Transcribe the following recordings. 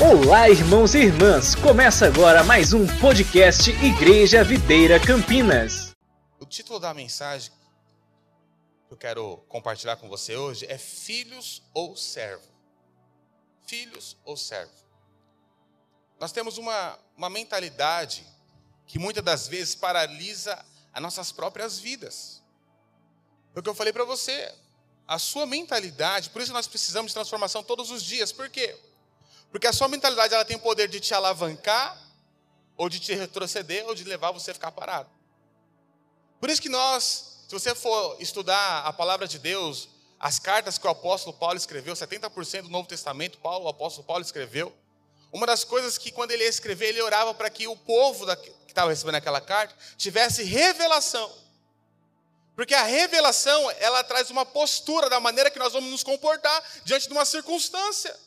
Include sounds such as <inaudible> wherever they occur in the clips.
Olá, irmãos e irmãs! Começa agora mais um podcast Igreja Videira Campinas. O título da mensagem que eu quero compartilhar com você hoje é Filhos ou Servo. Filhos ou servo. Nós temos uma, uma mentalidade que muitas das vezes paralisa as nossas próprias vidas. Foi o que eu falei para você. A sua mentalidade, por isso nós precisamos de transformação todos os dias. Por quê? Porque a sua mentalidade ela tem o poder de te alavancar, ou de te retroceder, ou de levar você a ficar parado. Por isso que nós, se você for estudar a palavra de Deus, as cartas que o apóstolo Paulo escreveu, 70% do Novo Testamento, Paulo, o apóstolo Paulo escreveu. Uma das coisas que quando ele ia escrever, ele orava para que o povo que estava recebendo aquela carta tivesse revelação. Porque a revelação, ela traz uma postura da maneira que nós vamos nos comportar diante de uma circunstância.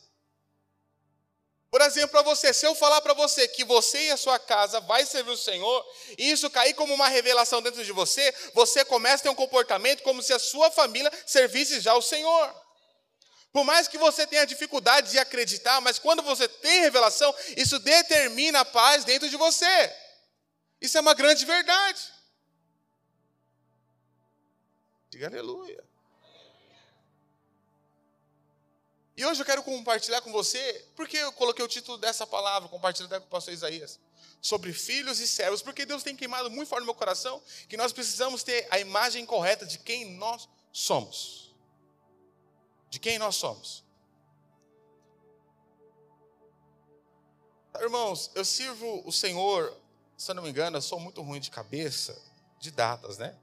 Por exemplo, para você, se eu falar para você que você e a sua casa vai servir o Senhor, e isso cair como uma revelação dentro de você, você começa a ter um comportamento como se a sua família servisse já o Senhor. Por mais que você tenha dificuldade de acreditar, mas quando você tem revelação, isso determina a paz dentro de você. Isso é uma grande verdade. Diga aleluia. E hoje eu quero compartilhar com você, porque eu coloquei o título dessa palavra, compartilhar com o pastor Isaías, sobre filhos e servos, porque Deus tem queimado muito forte no meu coração que nós precisamos ter a imagem correta de quem nós somos. De quem nós somos. Irmãos, eu sirvo o Senhor, se eu não me engano, eu sou muito ruim de cabeça, de datas, né?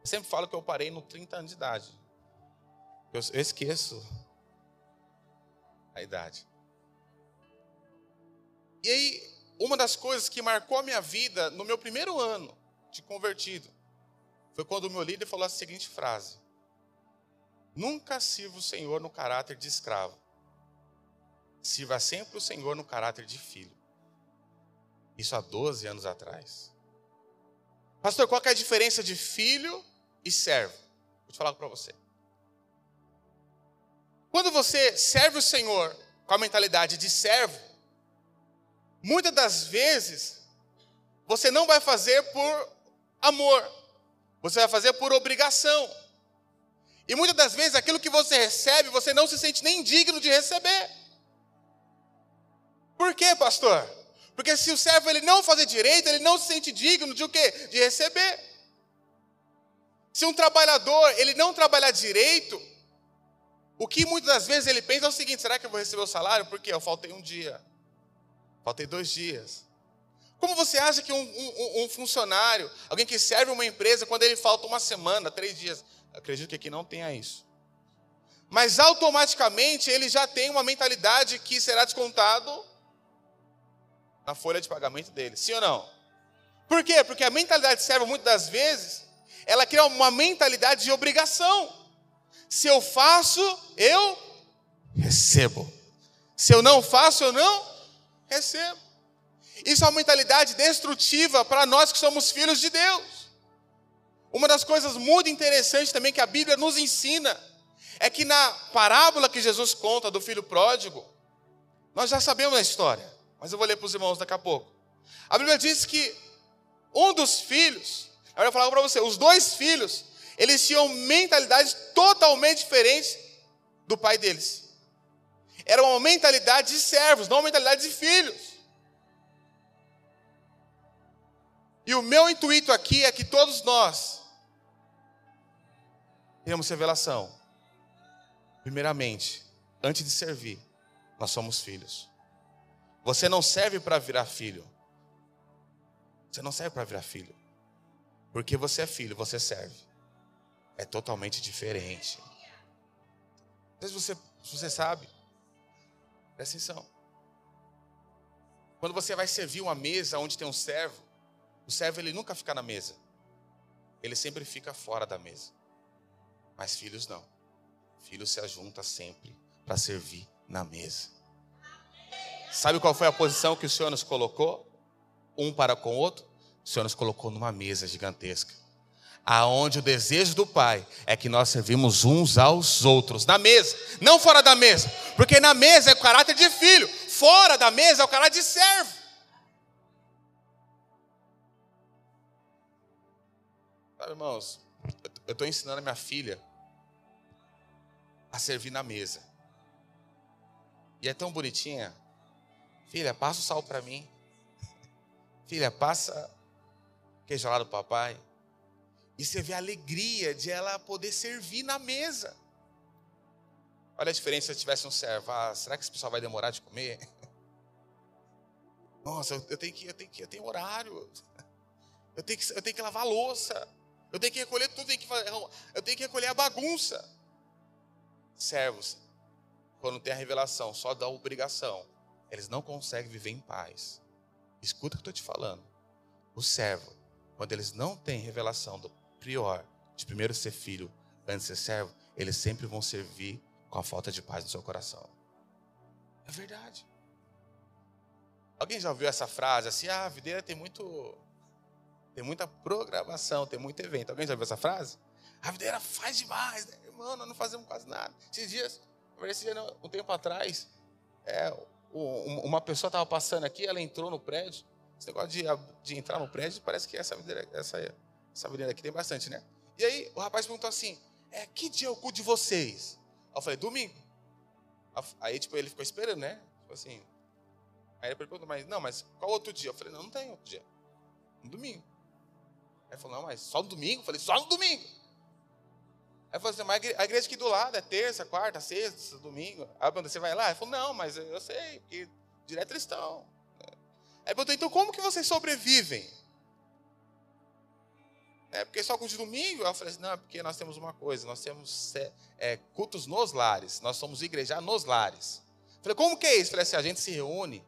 Eu sempre falo que eu parei no 30 anos de idade. Eu, esqueço a idade. E aí, uma das coisas que marcou a minha vida no meu primeiro ano de convertido foi quando o meu líder falou a seguinte frase: Nunca sirva o Senhor no caráter de escravo. Sirva sempre o Senhor no caráter de filho. Isso há 12 anos atrás. Pastor, qual é a diferença de filho e servo? Vou te falar para você. Quando você serve o Senhor com a mentalidade de servo, muitas das vezes você não vai fazer por amor, você vai fazer por obrigação. E muitas das vezes aquilo que você recebe, você não se sente nem digno de receber. Por quê, pastor? Porque se o servo ele não fazer direito, ele não se sente digno de o quê? De receber. Se um trabalhador ele não trabalhar direito, o que muitas das vezes ele pensa é o seguinte: será que eu vou receber o salário? Porque eu faltei um dia, faltei dois dias. Como você acha que um, um, um, funcionário, alguém que serve uma empresa, quando ele falta uma semana, três dias, acredito que aqui não tenha isso. Mas automaticamente ele já tem uma mentalidade que será descontado na folha de pagamento dele, sim ou não? Por quê? Porque a mentalidade serve muitas das vezes, ela cria uma mentalidade de obrigação. Se eu faço, eu recebo. Se eu não faço, eu não recebo. Isso é uma mentalidade destrutiva para nós que somos filhos de Deus. Uma das coisas muito interessantes também que a Bíblia nos ensina é que na parábola que Jesus conta do filho pródigo, nós já sabemos a história, mas eu vou ler para os irmãos daqui a pouco. A Bíblia diz que um dos filhos, eu falar para você, os dois filhos eles tinham mentalidades totalmente diferentes do pai deles. Era uma mentalidade de servos, não uma mentalidade de filhos. E o meu intuito aqui é que todos nós tenhamos revelação. Primeiramente, antes de servir, nós somos filhos. Você não serve para virar filho. Você não serve para virar filho. Porque você é filho, você serve é totalmente diferente. Às vezes você, você sabe, presta atenção. Quando você vai servir uma mesa onde tem um servo, o servo ele nunca fica na mesa. Ele sempre fica fora da mesa. Mas filhos não. Filhos se ajunta sempre para servir na mesa. Sabe qual foi a posição que o Senhor nos colocou? Um para com o outro? O Senhor nos colocou numa mesa gigantesca aonde o desejo do Pai é que nós servimos uns aos outros, na mesa, não fora da mesa, porque na mesa é o caráter de filho, fora da mesa é o caráter de servo. Sabe, irmãos, eu estou ensinando a minha filha a servir na mesa. E é tão bonitinha. Filha, passa o sal para mim. Filha, passa queijo lá do papai. E você vê a alegria de ela poder servir na mesa. Olha a diferença se tivesse um servo. Ah, será que esse pessoal vai demorar de comer? <laughs> Nossa, eu tenho que, eu tenho que, eu tenho horário. Eu tenho que, eu tenho que lavar a louça. Eu tenho que recolher tudo, tenho que, eu tenho que recolher a bagunça. Servos, quando tem a revelação só da obrigação, eles não conseguem viver em paz. Escuta o que eu estou te falando. O servo, quando eles não têm revelação do prior, de primeiro ser filho, antes ser servo, eles sempre vão servir com a falta de paz no seu coração. É verdade. Alguém já ouviu essa frase assim? Ah, a videira tem muito. Tem muita programação, tem muito evento. Alguém já ouviu essa frase? A videira faz demais, né? Irmão, nós não fazemos quase nada. Esses dias, esse dia, um tempo atrás, é, uma pessoa estava passando aqui, ela entrou no prédio. Esse negócio de, de entrar no prédio, parece que essa videira, essa, essa videira aqui tem bastante, né? E aí o rapaz perguntou assim: é, que dia é o de vocês? eu falei, domingo. Aí, tipo, ele ficou esperando, né? Tipo assim. Aí ele perguntou, mas não, mas qual outro dia? Eu falei, não, não tem outro dia. No domingo. Aí ele falou, não, mas só no domingo? Eu falei, só no domingo. Aí eu falei assim, mas a igreja aqui do lado é terça, quarta, sexta, domingo. Aí quando você vai lá, ele falou, não, mas eu sei, porque direto eles estão. Aí eu perguntei, então como que vocês sobrevivem? É porque só culto de domingo? Eu falei assim, não, é porque nós temos uma coisa, nós temos é, cultos nos lares, nós somos igreja nos lares. Eu falei, como que é isso? Eu falei assim, a gente se reúne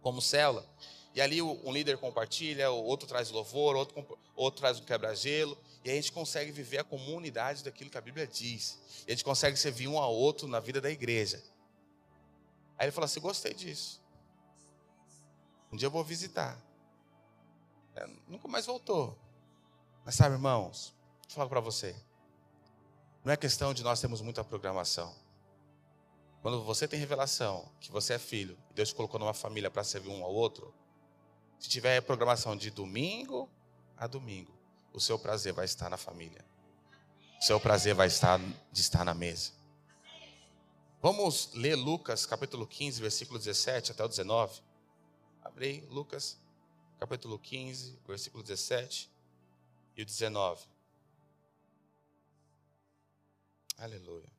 como célula, e ali um líder compartilha, o outro traz louvor, outro, outro traz um quebra-gelo, e a gente consegue viver a comunidade daquilo que a Bíblia diz. E a gente consegue servir um ao outro na vida da igreja. Aí ele falou assim: gostei disso. Um dia eu vou visitar. É, nunca mais voltou. Mas sabe, irmãos, falar para você. Não é questão de nós termos muita programação. Quando você tem revelação que você é filho, Deus te colocou numa família para servir um ao outro, se tiver programação de domingo a domingo, o seu prazer vai estar na família. O seu prazer vai estar de estar na mesa. Vamos ler Lucas capítulo 15, versículo 17 até o 19. Abre Lucas capítulo 15, versículo 17 e o 19. Aleluia.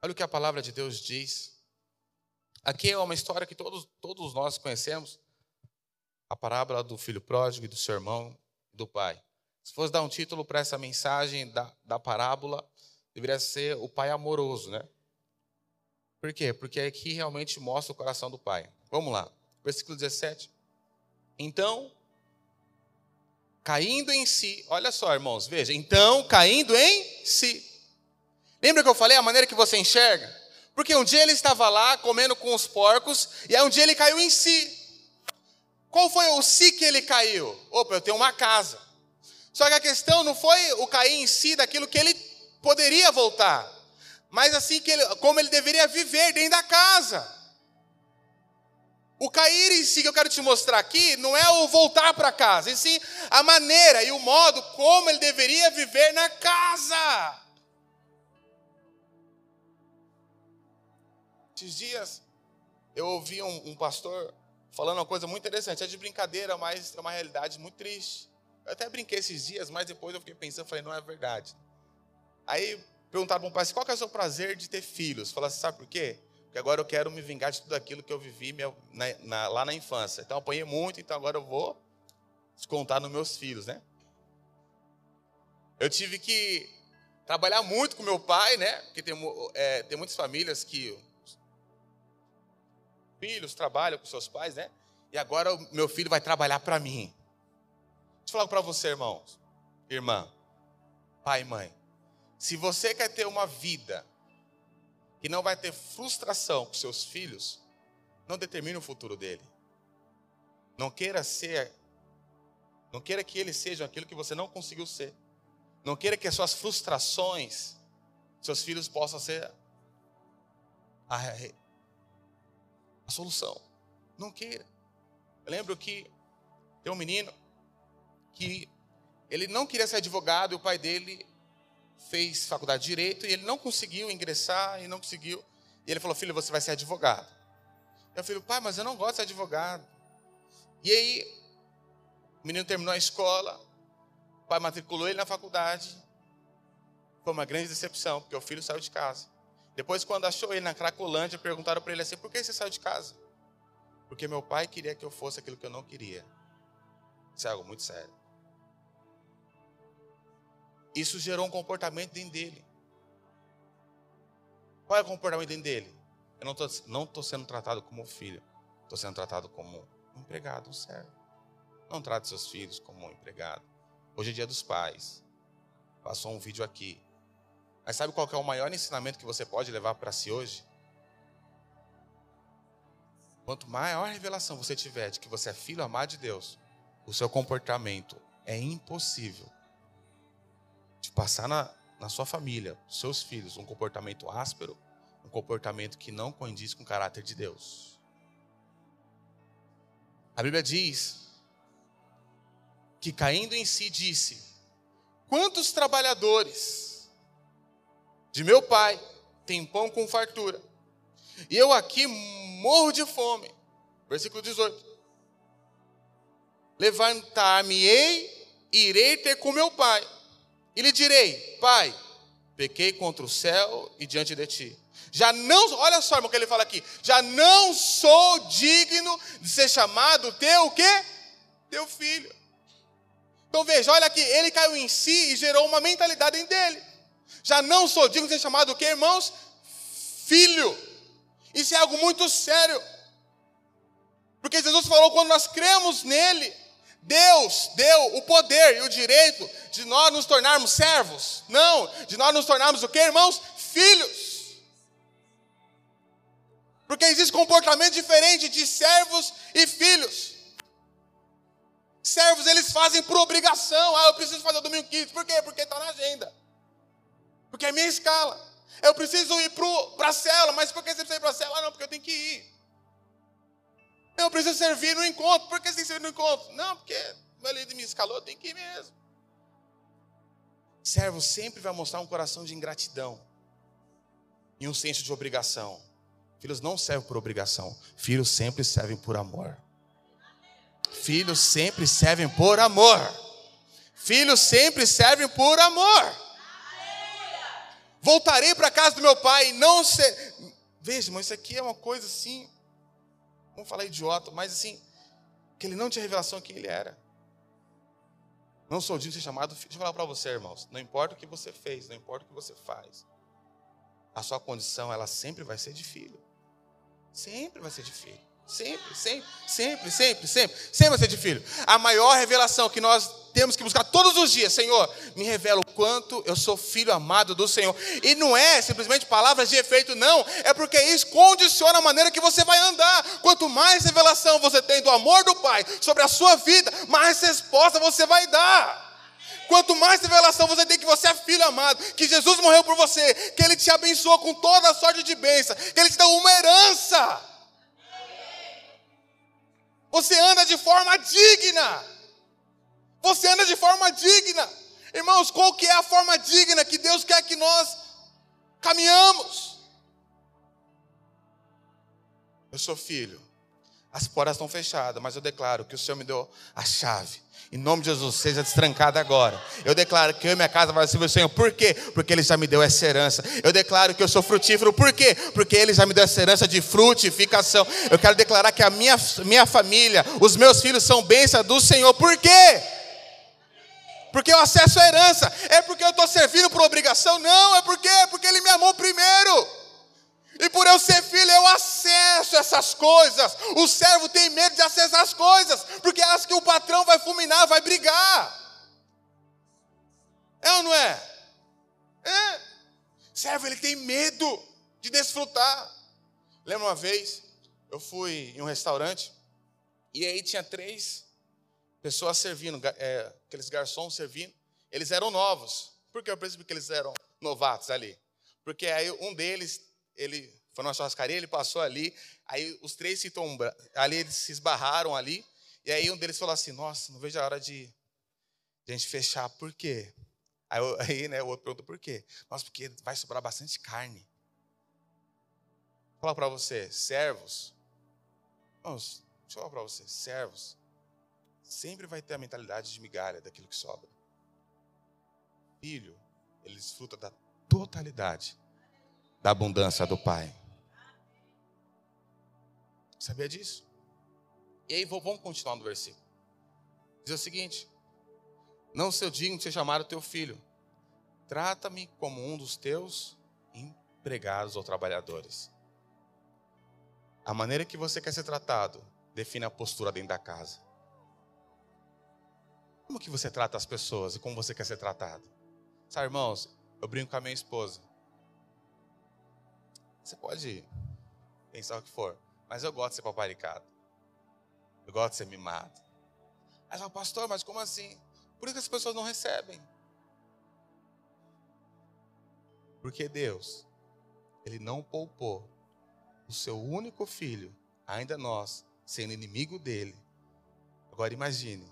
Olha o que a palavra de Deus diz. Aqui é uma história que todos, todos nós conhecemos. A parábola do filho pródigo e do seu irmão e do pai. Se fosse dar um título para essa mensagem da, da parábola, deveria ser o pai amoroso, né? Por quê? Porque aqui realmente mostra o coração do pai. Vamos lá. Versículo 17. Então, caindo em si. Olha só, irmãos, veja. Então, caindo em si. Lembra que eu falei a maneira que você enxerga? Porque um dia ele estava lá comendo com os porcos e aí um dia ele caiu em si. Qual foi o si que ele caiu? Opa, eu tenho uma casa. Só que a questão não foi o cair em si daquilo que ele poderia voltar, mas assim que ele, como ele deveria viver dentro da casa. O cair em si que eu quero te mostrar aqui não é o voltar para casa, e sim a maneira e o modo como ele deveria viver na casa. Esses dias eu ouvi um, um, pastor falando uma coisa muito interessante, é de brincadeira, mas é uma realidade muito triste. Eu até brinquei esses dias, mas depois eu fiquei pensando, falei, não é verdade. Aí perguntaram para um pai, qual que é o seu prazer de ter filhos? Falaram assim, sabe por quê? Porque agora eu quero me vingar de tudo aquilo que eu vivi minha, na, na, lá na infância. Então eu apanhei muito, então agora eu vou descontar nos meus filhos, né? Eu tive que trabalhar muito com meu pai, né? Porque tem, é, tem muitas famílias que filhos trabalham com seus pais, né? E agora o meu filho vai trabalhar para mim. Deixa eu falar para você, irmãos, irmã, pai e mãe. Se você quer ter uma vida que não vai ter frustração com seus filhos, não determine o futuro dele. Não queira ser Não queira que eles sejam aquilo que você não conseguiu ser. Não queira que as suas frustrações, seus filhos possam ser a, a solução. Não queira. Eu lembro que tem um menino que ele não queria ser advogado e o pai dele fez faculdade de direito e ele não conseguiu ingressar e não conseguiu. E ele falou: Filho, você vai ser advogado. Eu falei: Pai, mas eu não gosto de ser advogado. E aí, o menino terminou a escola, o pai matriculou ele na faculdade. Foi uma grande decepção, porque o filho saiu de casa. Depois, quando achou ele na Cracolândia, perguntaram para ele assim: Por que você saiu de casa? Porque meu pai queria que eu fosse aquilo que eu não queria. Isso é algo muito sério. Isso gerou um comportamento dentro dele. Qual é o comportamento dentro dele? Eu não estou não tô sendo tratado como filho, estou sendo tratado como um empregado, um servo. Não trate seus filhos como um empregado. Hoje é dia dos pais. Passou um vídeo aqui. Mas sabe qual é o maior ensinamento que você pode levar para si hoje? Quanto maior revelação você tiver de que você é filho amado de Deus, o seu comportamento é impossível de passar na, na sua família, seus filhos, um comportamento áspero, um comportamento que não condiz com o caráter de Deus. A Bíblia diz que caindo em si disse: Quantos trabalhadores de meu pai têm pão com fartura, e eu aqui morro de fome. Versículo 18. Levantar-me-ei irei ter com meu pai e lhe direi: Pai, pequei contra o céu e diante de ti. Já não, olha só, irmão, que ele fala aqui. Já não sou digno de ser chamado teu o quê? Teu filho. Então veja, olha aqui, ele caiu em si e gerou uma mentalidade em dele. Já não sou digno de ser chamado o quê, irmãos? Filho. Isso é algo muito sério. Porque Jesus falou quando nós cremos nele, Deus deu o poder e o direito de nós nos tornarmos servos. Não, de nós nos tornarmos o que, irmãos? Filhos. Porque existe comportamento diferente de servos e filhos. Servos eles fazem por obrigação. Ah, eu preciso fazer o domingo 15. Por quê? Porque está na agenda. Porque é minha escala. Eu preciso ir para a cela, mas por que você precisa ir para a cela? Ah, não, porque eu tenho que ir. Preciso servir no encontro. Por que você tem que servir no encontro? Não, porque meu líder me escalou, tenho que ir mesmo. Servo sempre vai mostrar um coração de ingratidão e um senso de obrigação. Filhos não servem por obrigação, filhos sempre servem por amor. Filhos sempre servem por amor. Filhos sempre servem por amor. Voltarei para a casa do meu pai não ser. Veja, mas isso aqui é uma coisa assim vamos falar idiota, mas assim, que ele não tinha revelação quem ele era. Não sou digno de ser chamado filho. Deixa eu falar para você, irmãos. Não importa o que você fez, não importa o que você faz. A sua condição, ela sempre vai ser de filho. Sempre vai ser de filho. Sempre, sempre, sempre, sempre, sempre, sempre vai ser filho. A maior revelação que nós temos que buscar todos os dias, Senhor, me revela o quanto eu sou filho amado do Senhor. E não é simplesmente palavras de efeito, não. É porque isso condiciona a maneira que você vai andar. Quanto mais revelação você tem do amor do Pai sobre a sua vida, mais resposta você vai dar. Quanto mais revelação você tem que você é filho amado, que Jesus morreu por você, que Ele te abençoou com toda a sorte de bênção, que Ele te deu uma herança. Você anda de forma digna. Você anda de forma digna. Irmãos, qual que é a forma digna que Deus quer que nós caminhamos? Eu sou filho. As portas estão fechadas, mas eu declaro que o Senhor me deu a chave em nome de Jesus, seja destrancada agora. Eu declaro que eu e minha casa vai servir o Senhor. Por quê? Porque Ele já me deu essa herança. Eu declaro que eu sou frutífero. Por quê? Porque Ele já me deu essa herança de frutificação. Eu quero declarar que a minha, minha família, os meus filhos são bênçãos do Senhor. Por quê? Porque eu acesso a herança. É porque eu estou servindo por obrigação? Não, é porque, é porque Ele me amou primeiro. E por eu ser filho, eu acesso essas coisas. O servo tem medo de acessar as coisas, porque acha que o patrão vai fulminar, vai brigar. É ou não é? É. Servo, ele tem medo de desfrutar. Lembra uma vez, eu fui em um restaurante, e aí tinha três pessoas servindo, é, aqueles garçons servindo, eles eram novos. Por que eu percebi que eles eram novatos ali? Porque aí um deles, ele foi na churrascaria, ele passou ali, aí os três se tombra, ali eles se esbarraram ali, e aí um deles falou assim: Nossa, não vejo a hora de, de a gente fechar, por quê? Aí, aí né, o outro perguntou por quê? Nossa, porque vai sobrar bastante carne. Vou falar para você, servos, Vamos, deixa eu falar para você, servos, sempre vai ter a mentalidade de migalha daquilo que sobra. Filho, ele desfruta da totalidade da abundância do Pai. Sabia disso? E aí vamos continuar no versículo. Diz o seguinte: Não seu digno de ser chamado teu filho, trata-me como um dos teus empregados ou trabalhadores. A maneira que você quer ser tratado define a postura dentro da casa. Como que você trata as pessoas e como você quer ser tratado? Sabe, irmãos, eu brinco com a minha esposa. Você pode pensar o que for, mas eu gosto de ser paparicado. Eu gosto de ser mimado. Aí fala, pastor, mas como assim? Por que as pessoas não recebem? Porque Deus, Ele não poupou o seu único filho, ainda nós, sendo inimigo dele. Agora imagine,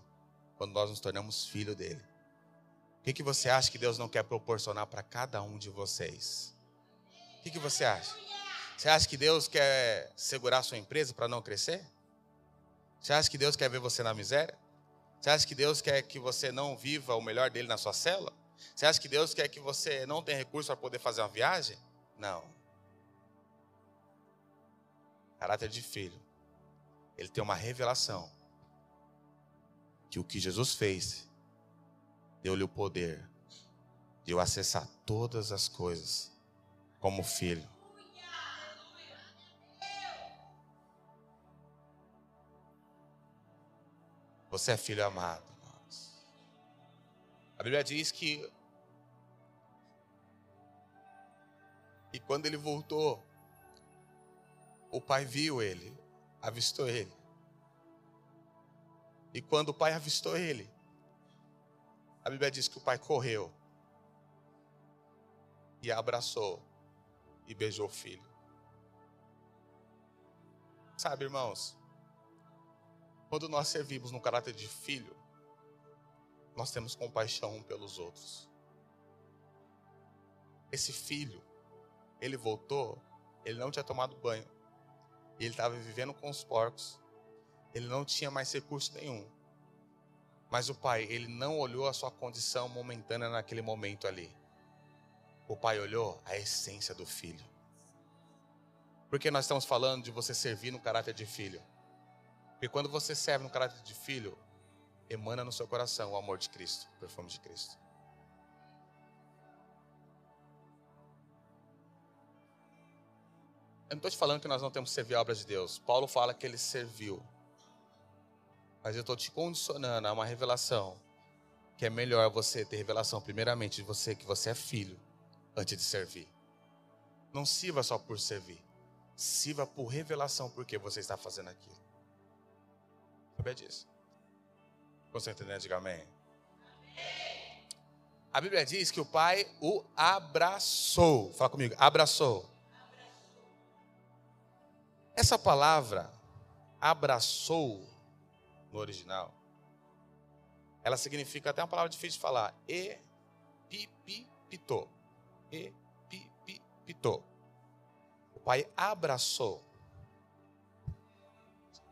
quando nós nos tornamos filho dele. O que, que você acha que Deus não quer proporcionar para cada um de vocês? O que, que você acha? Você acha que Deus quer segurar sua empresa para não crescer? Você acha que Deus quer ver você na miséria? Você acha que Deus quer que você não viva o melhor dele na sua célula? Você acha que Deus quer que você não tenha recurso para poder fazer uma viagem? Não. Caráter de filho. Ele tem uma revelação que o que Jesus fez deu-lhe o poder de eu acessar todas as coisas como filho. Você é filho amado. A Bíblia diz que e quando ele voltou, o pai viu ele, avistou ele. E quando o pai avistou ele, a Bíblia diz que o pai correu e abraçou e beijou o filho. Sabe, irmãos, quando nós servimos no caráter de filho, nós temos compaixão um pelos outros. Esse filho, ele voltou, ele não tinha tomado banho, ele estava vivendo com os porcos, ele não tinha mais recurso nenhum. Mas o pai, ele não olhou a sua condição momentânea naquele momento ali. O pai olhou a essência do filho. Porque nós estamos falando de você servir no caráter de filho. Porque quando você serve no caráter de filho, emana no seu coração o amor de Cristo, o perfume de Cristo. Eu não estou te falando que nós não temos que servir a obra de Deus. Paulo fala que ele serviu. Mas eu estou te condicionando a uma revelação que é melhor você ter revelação, primeiramente, de você que você é filho, antes de servir. Não sirva só por servir. Sirva por revelação porque você está fazendo aquilo. Sabia disso? Você entendendo? Diga amém. A Bíblia diz que o pai o abraçou. Fala comigo, abraçou. Essa palavra, abraçou, no original, ela significa até uma palavra difícil de falar. Epipipito. Epipipito. O pai abraçou.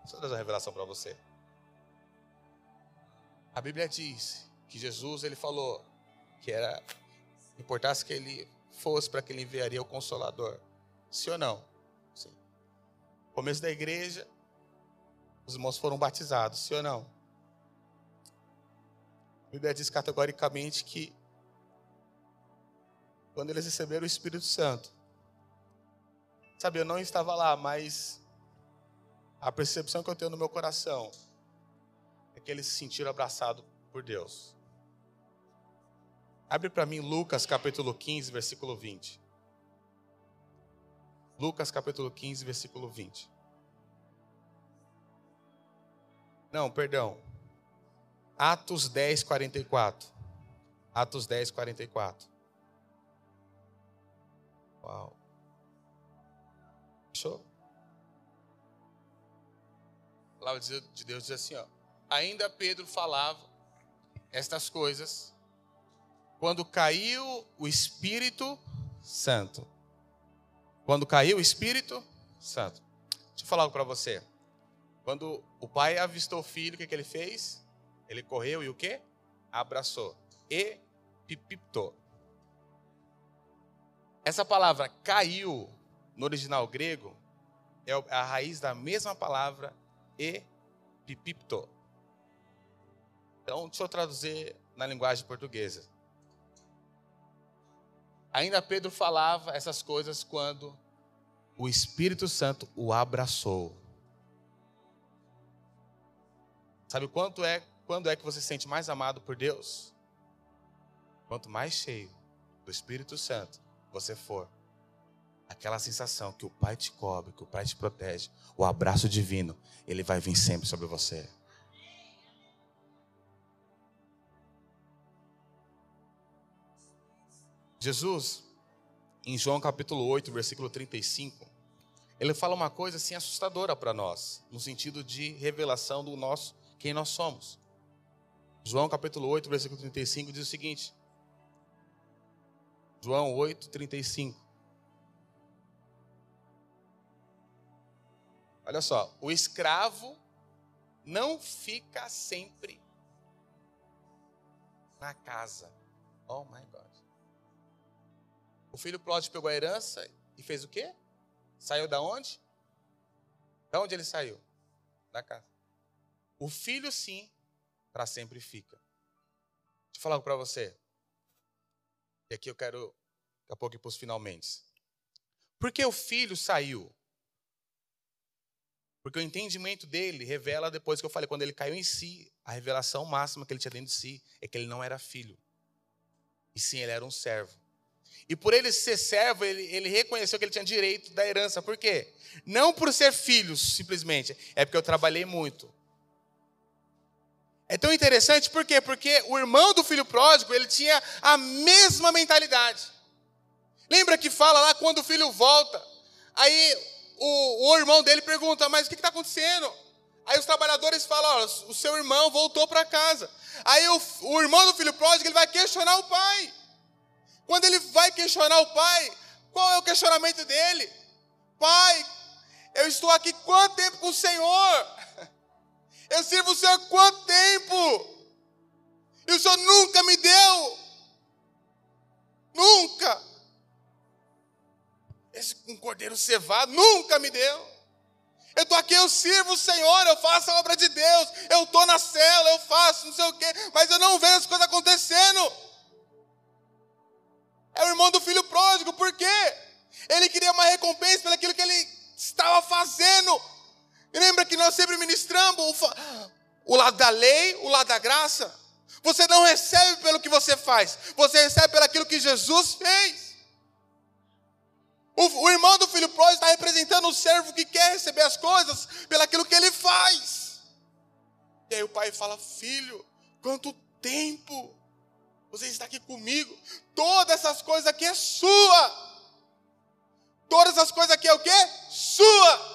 Deixa eu dar uma revelação para você. A Bíblia diz que Jesus ele falou que era importasse que ele fosse para que ele enviaria o consolador. Sim ou não? Sim. Começo da igreja, os irmãos foram batizados, sim ou não? A Bíblia diz categoricamente que quando eles receberam o Espírito Santo, sabe, eu não estava lá, mas a percepção que eu tenho no meu coração é que eles se sentiram abraçados por Deus. Abre para mim Lucas capítulo 15, versículo 20. Lucas capítulo 15, versículo 20. Não, perdão. Atos 10, 44. Atos 10, 44. Uau. Fechou? A palavra de Deus diz assim, ó. Ainda Pedro falava estas coisas quando caiu o Espírito Santo. Quando caiu o Espírito Santo. Deixa eu falar algo para você. Quando o pai avistou o filho, o que, que ele fez? Ele correu e o que? Abraçou. E pipiptou. Essa palavra caiu no original grego é a raiz da mesma palavra e pipipto. Então, deixa eu traduzir na linguagem portuguesa. Ainda Pedro falava essas coisas quando o Espírito Santo o abraçou. Sabe quanto é, quando é que você se sente mais amado por Deus? Quanto mais cheio do Espírito Santo você for, aquela sensação que o Pai te cobre, que o Pai te protege, o abraço divino, ele vai vir sempre sobre você. Jesus, em João capítulo 8, versículo 35, ele fala uma coisa assim assustadora para nós, no sentido de revelação do nosso, quem nós somos. João capítulo 8, versículo 35 diz o seguinte: João 8, 35. Olha só, o escravo não fica sempre na casa. Oh my God. O filho pródigo pegou a herança e fez o quê? Saiu da onde? Da onde ele saiu? Da casa. O filho, sim, para sempre fica. Deixa eu falar para você. E aqui eu quero, daqui a pouco, ir para os finalmente. Por que o filho saiu? Porque o entendimento dele revela, depois que eu falei, quando ele caiu em si, a revelação máxima que ele tinha dentro de si é que ele não era filho. E sim, ele era um servo. E por ele ser servo, ele, ele reconheceu que ele tinha direito da herança. Por quê? Não por ser filho, simplesmente. É porque eu trabalhei muito. É tão interessante, por quê? Porque o irmão do filho pródigo, ele tinha a mesma mentalidade. Lembra que fala lá quando o filho volta? Aí o, o irmão dele pergunta, mas o que está acontecendo? Aí os trabalhadores falam, o seu irmão voltou para casa. Aí o, o irmão do filho pródigo, ele vai questionar o pai. Quando ele vai questionar o pai, qual é o questionamento dele? Pai, eu estou aqui quanto tempo com o Senhor? Eu sirvo o Senhor quanto tempo? E o Senhor nunca me deu. Nunca. Esse um cordeiro cevado nunca me deu. Eu estou aqui, eu sirvo o Senhor, eu faço a obra de Deus, eu estou na cela, eu faço não sei o quê, mas eu não vejo as coisas acontecendo. É o irmão do filho pródigo, por quê? Ele queria uma recompensa pelo que ele estava fazendo. E lembra que nós sempre ministramos o, o lado da lei, o lado da graça. Você não recebe pelo que você faz, você recebe pelo aquilo que Jesus fez. O, o irmão do filho pródigo está representando o servo que quer receber as coisas pelo aquilo que ele faz. E aí o pai fala: Filho, quanto tempo você está aqui comigo. Todas essas coisas aqui é sua. Todas essas coisas aqui é o quê? Sua.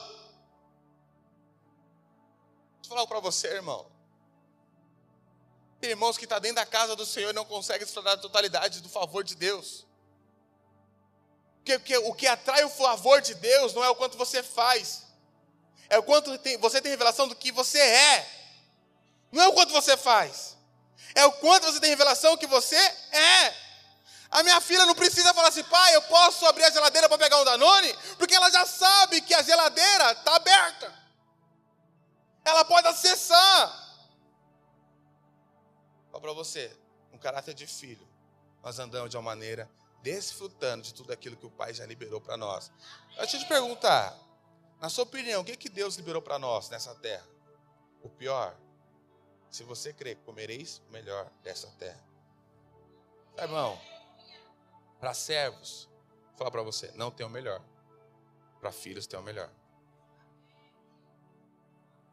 Para você, irmão. Tem irmãos que estão tá dentro da casa do Senhor e não conseguem desfrutar da totalidade do favor de Deus. Porque, porque, o que atrai o favor de Deus não é o quanto você faz, é o quanto tem, você tem revelação do que você é, não é o quanto você faz. É o quanto você tem revelação que você é. A minha filha não precisa falar assim, pai, eu posso abrir a geladeira para pegar um Danone, porque ela já sabe que a geladeira está aberta. Ela pode acessar. Fala para você, um caráter de filho. Nós andamos de uma maneira desfrutando de tudo aquilo que o Pai já liberou para nós. Eu te perguntar, na sua opinião, o que, que Deus liberou para nós nessa terra? O pior? Se você crê, comereis o melhor dessa terra. Irmão, para servos, vou falar para você, não tem o melhor. Para filhos tem o melhor.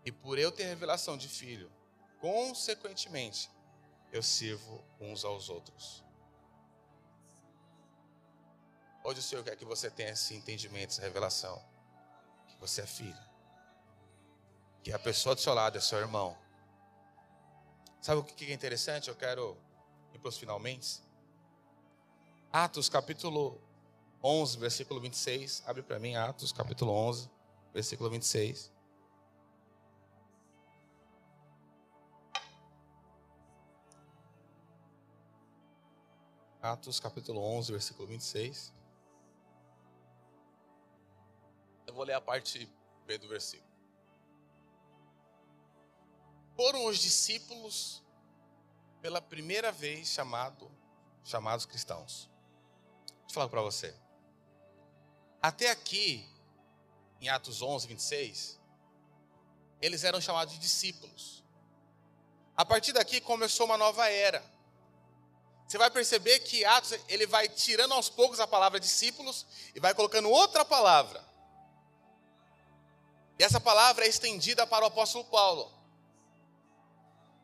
E por eu ter revelação de filho, consequentemente, eu sirvo uns aos outros. Hoje o Senhor quer que você tenha esse entendimento, essa revelação. Que você é filho. Que a pessoa do seu lado é seu irmão. Sabe o que é interessante? Eu quero ir para os finalmente. Atos capítulo 11, versículo 26. Abre para mim, Atos capítulo 11, versículo 26. Atos capítulo 11, versículo 26. Eu vou ler a parte B do versículo. Foram os discípulos pela primeira vez chamado, chamados cristãos. Deixa eu falar para você. Até aqui, em Atos 11, 26, eles eram chamados de discípulos. A partir daqui começou uma nova era você vai perceber que Atos ele vai tirando aos poucos a palavra discípulos e vai colocando outra palavra. E essa palavra é estendida para o apóstolo Paulo.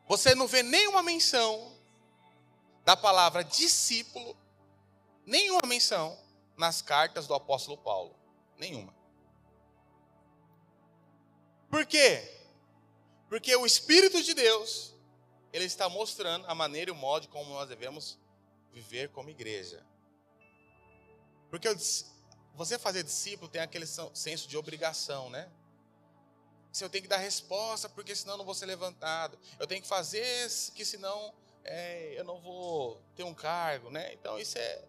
Você não vê nenhuma menção da palavra discípulo, nenhuma menção nas cartas do apóstolo Paulo. Nenhuma. Por quê? Porque o Espírito de Deus ele está mostrando a maneira e o modo como nós devemos viver como igreja. Porque você fazer discípulo tem aquele senso de obrigação, né? Se eu tenho que dar resposta, porque senão não vou ser levantado. Eu tenho que fazer, que senão é, eu não vou ter um cargo, né? Então isso é.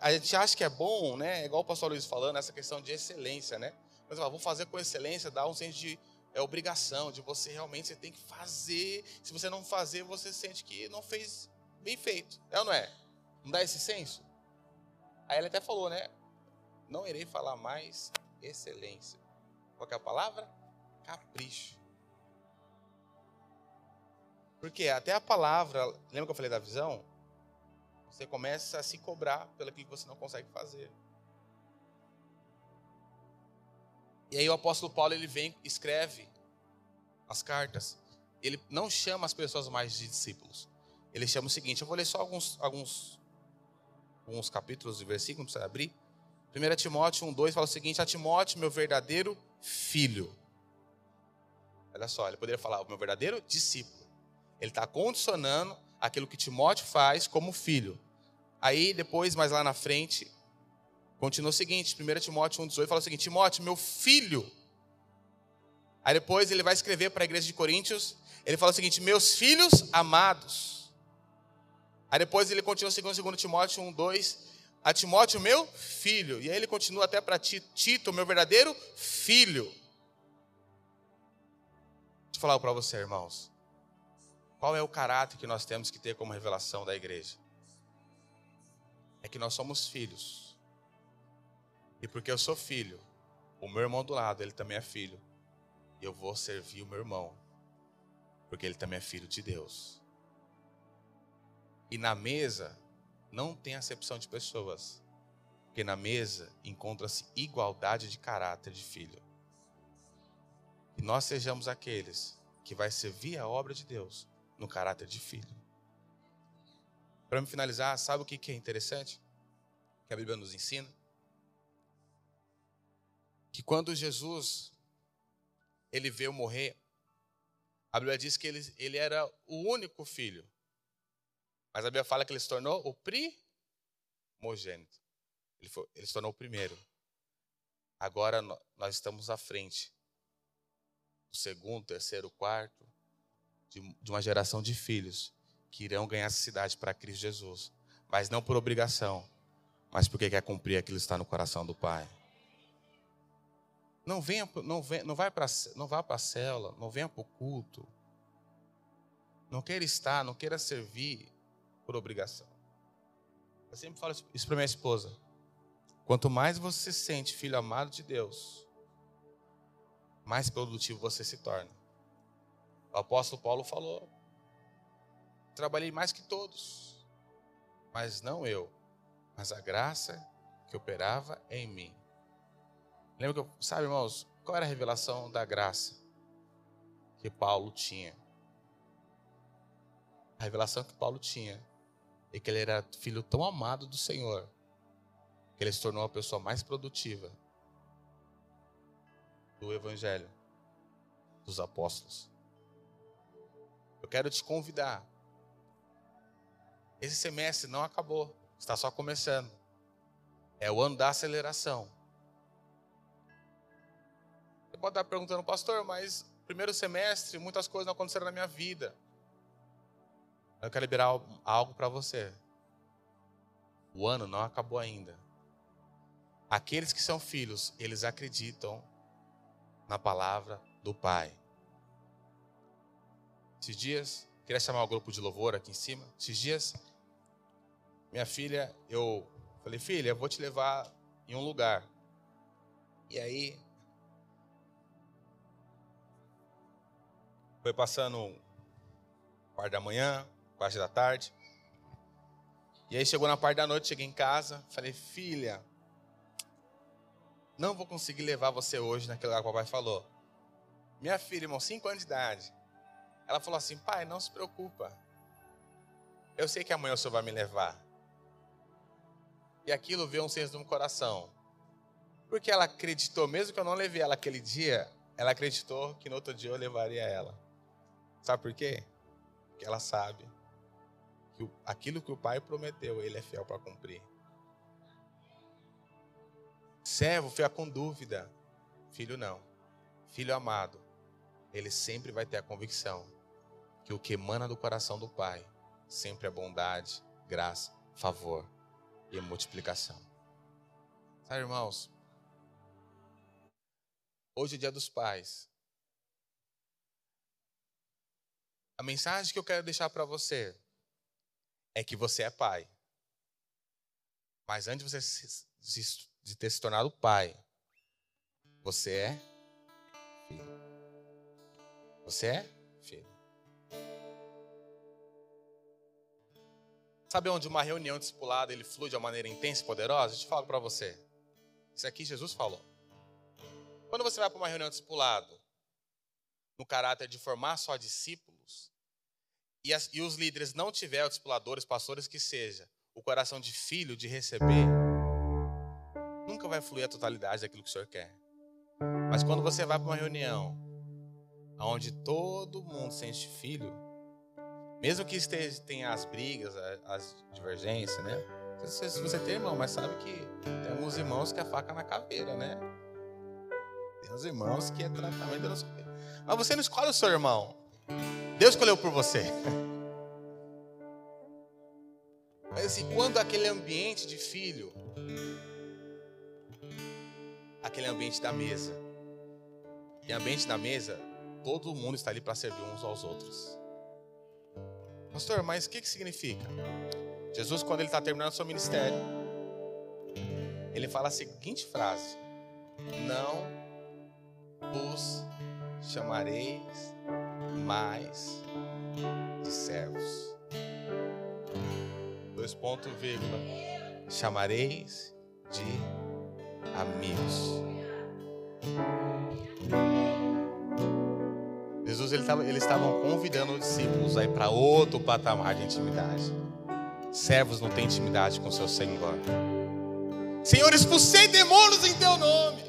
A gente acha que é bom, né? Igual o pastor Luiz falando, essa questão de excelência, né? Mas eu vou fazer com excelência, dá um senso de é obrigação, de você realmente você tem que fazer. Se você não fazer, você sente que não fez bem feito. É ou não é? Não dá esse senso? Aí ele até falou, né? Não irei falar mais excelência. Qual é a palavra? Capricho. Porque até a palavra, lembra que eu falei da visão? Você começa a se cobrar pelo que você não consegue fazer. E aí o apóstolo Paulo ele vem, escreve as cartas. Ele não chama as pessoas mais de discípulos. Ele chama o seguinte, eu vou ler só alguns alguns alguns capítulos e versículos para abrir. 1 Timóteo 1:2 fala o seguinte: "A Timóteo, meu verdadeiro filho". Olha só, ele poderia falar o meu verdadeiro discípulo. Ele está condicionando aquilo que Timóteo faz como filho. Aí depois, mais lá na frente, Continua o seguinte, 1 Timóteo 1,18 fala o seguinte: Timóteo, meu filho. Aí depois ele vai escrever para a igreja de Coríntios, ele fala o seguinte: meus filhos amados. Aí depois ele continua segundo 2 Timóteo 1,2, a Timóteo, meu filho. E aí ele continua até para Tito, meu verdadeiro filho. Deixa eu falar para você, irmãos. Qual é o caráter que nós temos que ter como revelação da igreja? É que nós somos filhos e porque eu sou filho, o meu irmão do lado, ele também é filho. E eu vou servir o meu irmão, porque ele também é filho de Deus. E na mesa não tem acepção de pessoas, porque na mesa encontra-se igualdade de caráter de filho. E nós sejamos aqueles que vai servir a obra de Deus no caráter de filho. Para me finalizar, sabe o que é interessante? Que a Bíblia nos ensina? Que quando Jesus ele veio morrer, a Bíblia diz que ele, ele era o único filho. Mas a Bíblia fala que ele se tornou o primogênito. Ele, foi, ele se tornou o primeiro. Agora nós estamos à frente. O segundo, terceiro, quarto, de, de uma geração de filhos que irão ganhar essa cidade para Cristo Jesus. Mas não por obrigação, mas porque quer cumprir aquilo que está no coração do Pai. Não venha, não, não vai para, não vá para a cela, não venha para o culto. Não queira estar, não queira servir por obrigação. Eu sempre falo isso para minha esposa. Quanto mais você se sente filho amado de Deus, mais produtivo você se torna. O apóstolo Paulo falou: trabalhei mais que todos, mas não eu, mas a graça que operava em mim. Lembra que sabe, irmãos, qual era a revelação da graça? que Paulo tinha. A revelação que Paulo tinha é que ele era filho tão amado do Senhor que ele se tornou a pessoa mais produtiva do Evangelho dos apóstolos. Eu quero te convidar. Esse semestre não acabou, está só começando. É o ano da aceleração. Pode estar perguntando, pastor, mas primeiro semestre muitas coisas não aconteceram na minha vida. Eu quero liberar algo para você. O ano não acabou ainda. Aqueles que são filhos, eles acreditam na palavra do Pai. Esses dias, queria chamar o grupo de louvor aqui em cima. Esses dias, minha filha, eu falei, filha, eu vou te levar em um lugar. E aí, foi passando parte da manhã, parte da tarde. E aí chegou na parte da noite, cheguei em casa, falei, filha, não vou conseguir levar você hoje naquele lugar que o papai falou. Minha filha, irmão, 5 anos de idade. Ela falou assim: pai, não se preocupa. Eu sei que amanhã o senhor vai me levar. E aquilo veio um senso no coração. Porque ela acreditou, mesmo que eu não levei ela aquele dia, ela acreditou que no outro dia eu levaria ela. Sabe por quê? Porque ela sabe que aquilo que o pai prometeu, ele é fiel para cumprir. Servo fica com dúvida. Filho não. Filho amado, ele sempre vai ter a convicção que o que emana do coração do Pai sempre é bondade, graça, favor e multiplicação. Sabe, irmãos? Hoje é dia dos pais. A mensagem que eu quero deixar para você é que você é pai. Mas antes de você de ter se tornado pai, você é filho. Você é Sabe onde uma reunião discipulada ele flui de uma maneira intensa e poderosa? Eu te falo para você. Isso aqui Jesus falou. Quando você vai para uma reunião discipulada, no caráter de formar só discípulos, e, as, e os líderes não tiverem, discipuladores, pastores que seja, o coração de filho de receber, nunca vai fluir a totalidade daquilo que o Senhor quer. Mas quando você vai para uma reunião onde todo mundo sente filho, mesmo que esteja, tenha as brigas, as divergências, né? Se você tem irmão, mas sabe que tem alguns irmãos que é faca na caveira, né? Tem uns irmãos que é tratamento Mas você não escolhe o seu irmão. Deus escolheu por você. Mas assim, quando aquele ambiente de filho, aquele ambiente da mesa, e ambiente da mesa, todo mundo está ali para servir uns aos outros. Pastor, mas o que, que significa? Jesus, quando ele está terminando seu ministério, ele fala a seguinte frase: Não os chamareis mais de servos. Dois pontos, vírgula. Chamareis de amigos. Jesus ele tava, eles estavam convidando os discípulos aí para outro patamar de intimidade. Servos não têm intimidade com seu Senhor. Senhor, expulsei demônios em teu nome,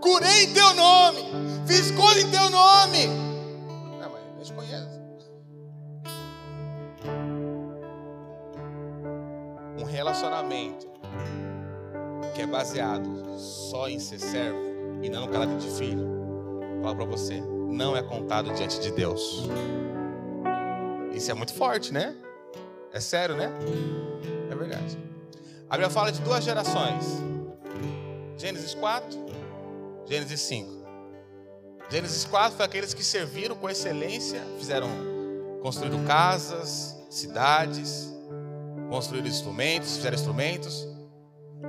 curei em teu nome, fiz coisa em teu nome. Um relacionamento que é baseado só em ser servo e não no caráter de filho. Falo para você não é contado diante de Deus. Isso é muito forte, né? É sério, né? É verdade. A Bíblia fala de duas gerações: Gênesis 4, Gênesis 5. Gênesis 4 foi aqueles que serviram com excelência, fizeram, construíram casas, cidades, construíram instrumentos, fizeram instrumentos.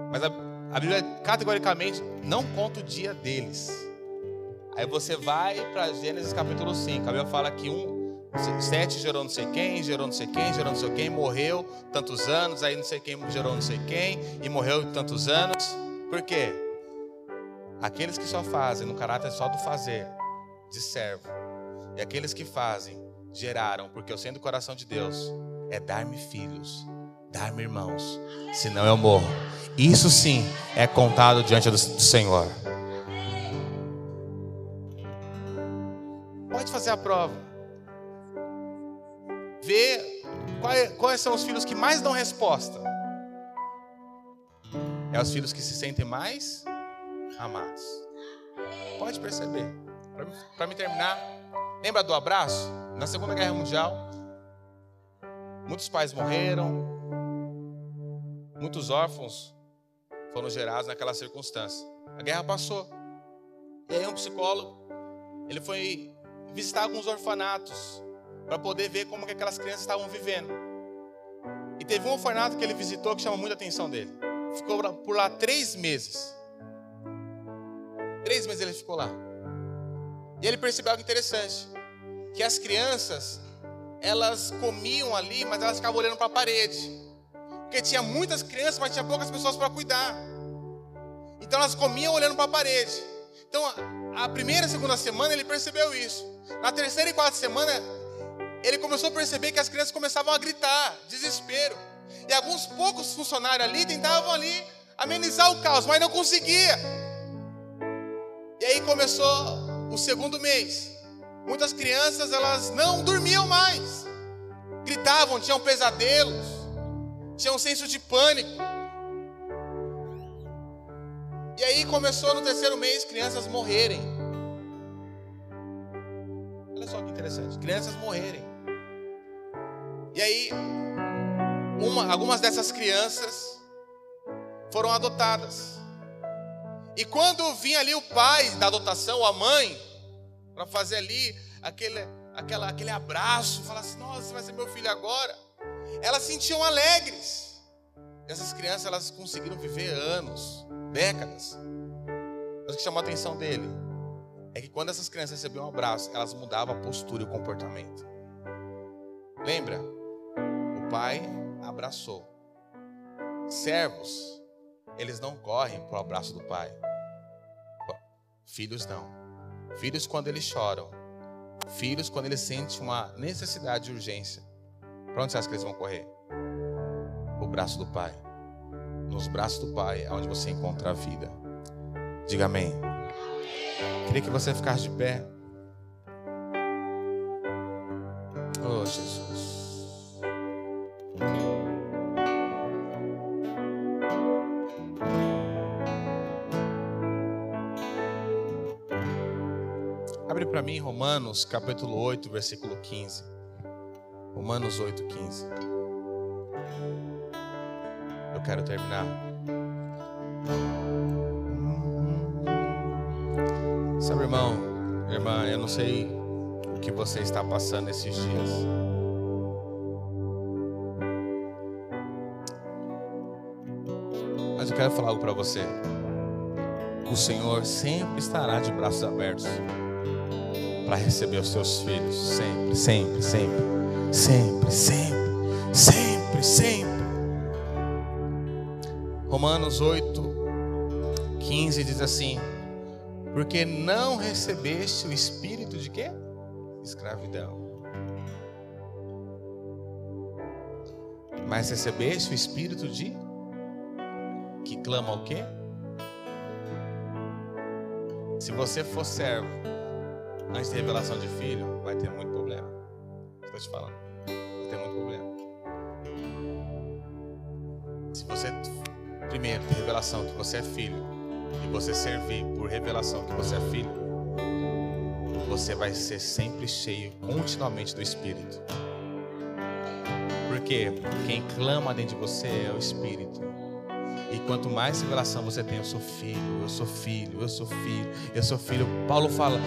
Mas a, a Bíblia categoricamente não conta o dia deles. Aí você vai para Gênesis capítulo 5. A Bíblia fala que um, sete gerou não sei quem, gerou não sei quem, gerou não sei quem, morreu tantos anos, aí não sei quem gerou não sei quem, e morreu tantos anos. Por quê? Aqueles que só fazem no caráter só do fazer, de servo, E aqueles que fazem, geraram, porque eu sendo o coração de Deus é dar-me filhos, dar-me irmãos, senão eu morro. Isso sim é contado diante do, do Senhor. Pode fazer a prova. Vê quais, quais são os filhos que mais dão resposta. É os filhos que se sentem mais amados. Pode perceber. Para me terminar, lembra do abraço? Na Segunda Guerra Mundial, muitos pais morreram, muitos órfãos foram gerados naquela circunstância. A guerra passou. E aí um psicólogo, ele foi visitar alguns orfanatos para poder ver como que aquelas crianças estavam vivendo. E teve um orfanato que ele visitou que chamou muita atenção dele. Ficou por lá três meses. Três meses ele ficou lá. E ele percebeu algo interessante. Que as crianças, elas comiam ali, mas elas ficavam olhando para a parede. Porque tinha muitas crianças, mas tinha poucas pessoas para cuidar. Então elas comiam olhando para a parede. Então, a primeira e segunda semana ele percebeu isso. Na terceira e quarta semana, ele começou a perceber que as crianças começavam a gritar, desespero. E alguns poucos funcionários ali tentavam ali amenizar o caos, mas não conseguia. E aí começou o segundo mês. Muitas crianças elas não dormiam mais. Gritavam, tinham pesadelos, tinham um senso de pânico. E aí começou no terceiro mês crianças morrerem. Olha só que interessante, crianças morrerem. E aí, uma, algumas dessas crianças foram adotadas. E quando vinha ali o pai da adotação, a mãe, para fazer ali aquele, aquela, aquele abraço, falar assim: Nossa, você vai ser meu filho agora. Elas sentiam alegres. Essas crianças elas conseguiram viver anos, décadas. Mas o que chamou a atenção dele é que quando essas crianças recebiam um abraço, elas mudavam a postura e o comportamento. Lembra? pai abraçou. Servos, eles não correm para o abraço do pai. Filhos não. Filhos quando eles choram. Filhos quando eles sentem uma necessidade de urgência. Para onde você acha que eles vão correr? Para o braço do pai. Nos braços do pai é onde você encontra a vida. Diga amém. Queria que você ficasse de pé. Oh, Jesus. Abre para mim Romanos capítulo 8, versículo 15. Romanos 8, 15. Eu quero terminar. Sabe, irmão, irmã, eu não sei o que você está passando esses dias. Mas eu quero falar algo para você. O Senhor sempre estará de braços abertos para receber os seus filhos. Sempre, sempre, sempre. Sempre, sempre, sempre, sempre. Romanos 8, 15 diz assim: Porque não recebeste o espírito de quê? Escravidão. Mas recebeste o espírito de que clama o quê? Se você for servo antes de revelação de filho, vai ter muito problema. Estou te falando. Vai ter muito problema. Se você primeiro ter revelação que você é filho e você servir por revelação que você é filho, você vai ser sempre cheio continuamente do Espírito. Porque quem clama dentro de você é o Espírito. E quanto mais revelação você tem, eu sou filho, eu sou filho, eu sou filho, eu sou filho. Paulo fala,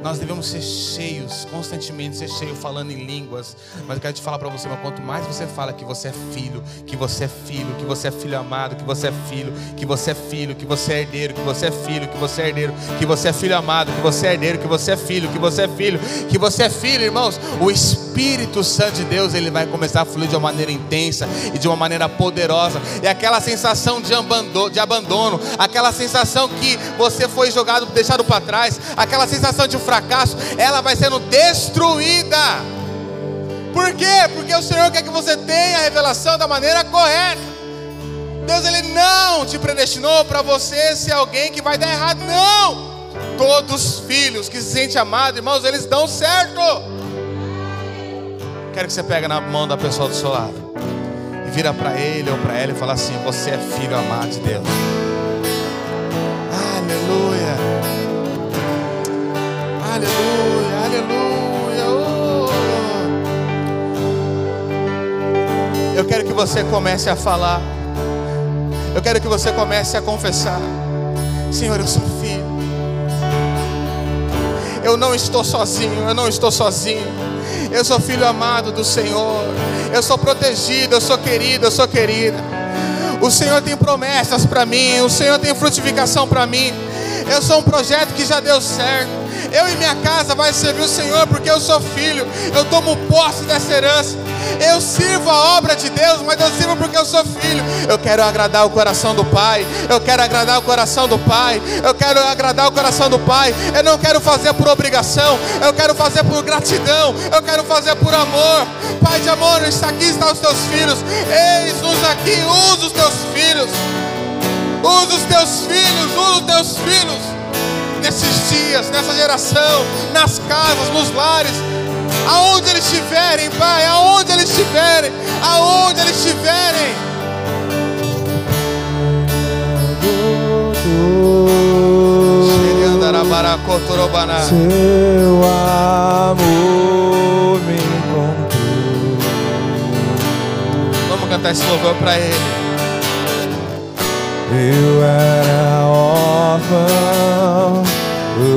nós devemos ser cheios, constantemente ser cheio falando em línguas. Mas eu quero te falar para você, mas quanto mais você fala que você é filho, que você é filho, que você é filho amado, que você é filho, que você é filho, que você é herdeiro, que você é filho, que você é herdeiro, que você é filho amado, que você é herdeiro, que você é filho, que você é filho, que você é filho, irmãos, o Espírito Espírito Santo de Deus ele vai começar a fluir de uma maneira intensa e de uma maneira poderosa. E aquela sensação de abandono, de abandono aquela sensação que você foi jogado, deixado para trás, aquela sensação de fracasso, ela vai sendo destruída. Por quê? Porque o Senhor quer que você tenha a revelação da maneira correta. Deus ele não te predestinou para você ser alguém que vai dar errado, não. Todos os filhos que se sentem amados, irmãos, eles dão certo. Quero que você pegue na mão da pessoa do seu lado e vira para ele ou para ela e fala assim: Você é filho amado de Deus. Aleluia. Aleluia, aleluia. Oh. Eu quero que você comece a falar. Eu quero que você comece a confessar: Senhor, eu sou filho. Eu não estou sozinho, eu não estou sozinho. Eu sou filho amado do Senhor. Eu sou protegido, eu sou querido, eu sou querida. O Senhor tem promessas para mim, o Senhor tem frutificação para mim. Eu sou um projeto que já deu certo. Eu e minha casa vai servir o Senhor porque eu sou filho. Eu tomo posse dessa herança. Eu sirvo a obra de Deus, mas eu sirvo porque eu sou filho. Eu quero agradar o coração do Pai. Eu quero agradar o coração do Pai. Eu quero agradar o coração do Pai. Eu não quero fazer por obrigação. Eu quero fazer por gratidão. Eu quero fazer por amor. Pai de amor, está aqui estão os teus filhos. Eis-nos aqui, usa os teus filhos. Usa os teus filhos, usa os teus filhos. Nesses dias, nessa geração, nas casas, nos lares aonde eles estiverem, Pai, aonde eles estiverem, aonde eles estiverem. Seu amor me encontrou. Vamos cantar esse louvor para Ele. Eu era órfão,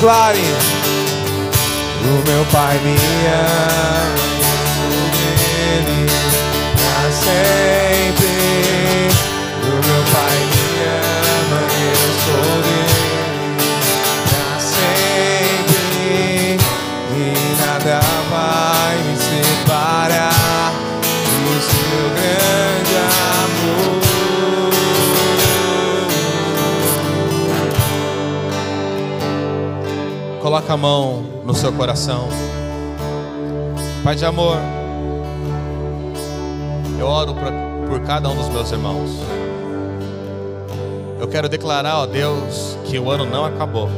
Declare. O meu pai me ama, Coloca a mão no seu coração. Pai de amor, eu oro por, por cada um dos meus irmãos. Eu quero declarar, ó Deus, que o ano não acabou.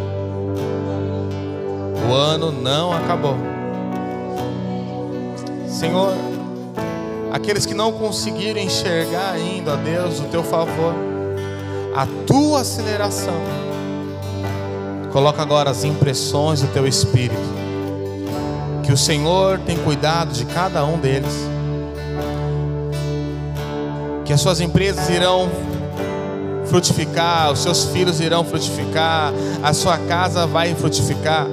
O ano não acabou. Senhor, aqueles que não conseguiram enxergar ainda, ó Deus, o teu favor, a tua aceleração. Coloca agora as impressões do teu espírito. Que o Senhor tem cuidado de cada um deles. Que as suas empresas irão frutificar, os seus filhos irão frutificar, a sua casa vai frutificar.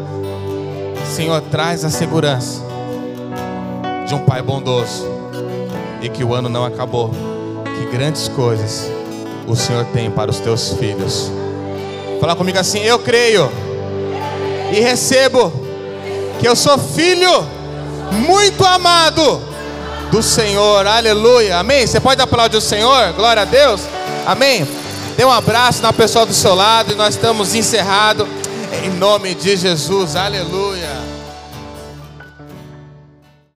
Senhor, traz a segurança de um Pai bondoso e que o ano não acabou. Que grandes coisas o Senhor tem para os teus filhos. Fala comigo assim: Eu creio e recebo que eu sou filho muito amado do Senhor. Aleluia. Amém. Você pode aplaudir o Senhor? Glória a Deus. Amém. Dê um abraço na pessoa do seu lado e nós estamos encerrados. Em nome de Jesus, aleluia.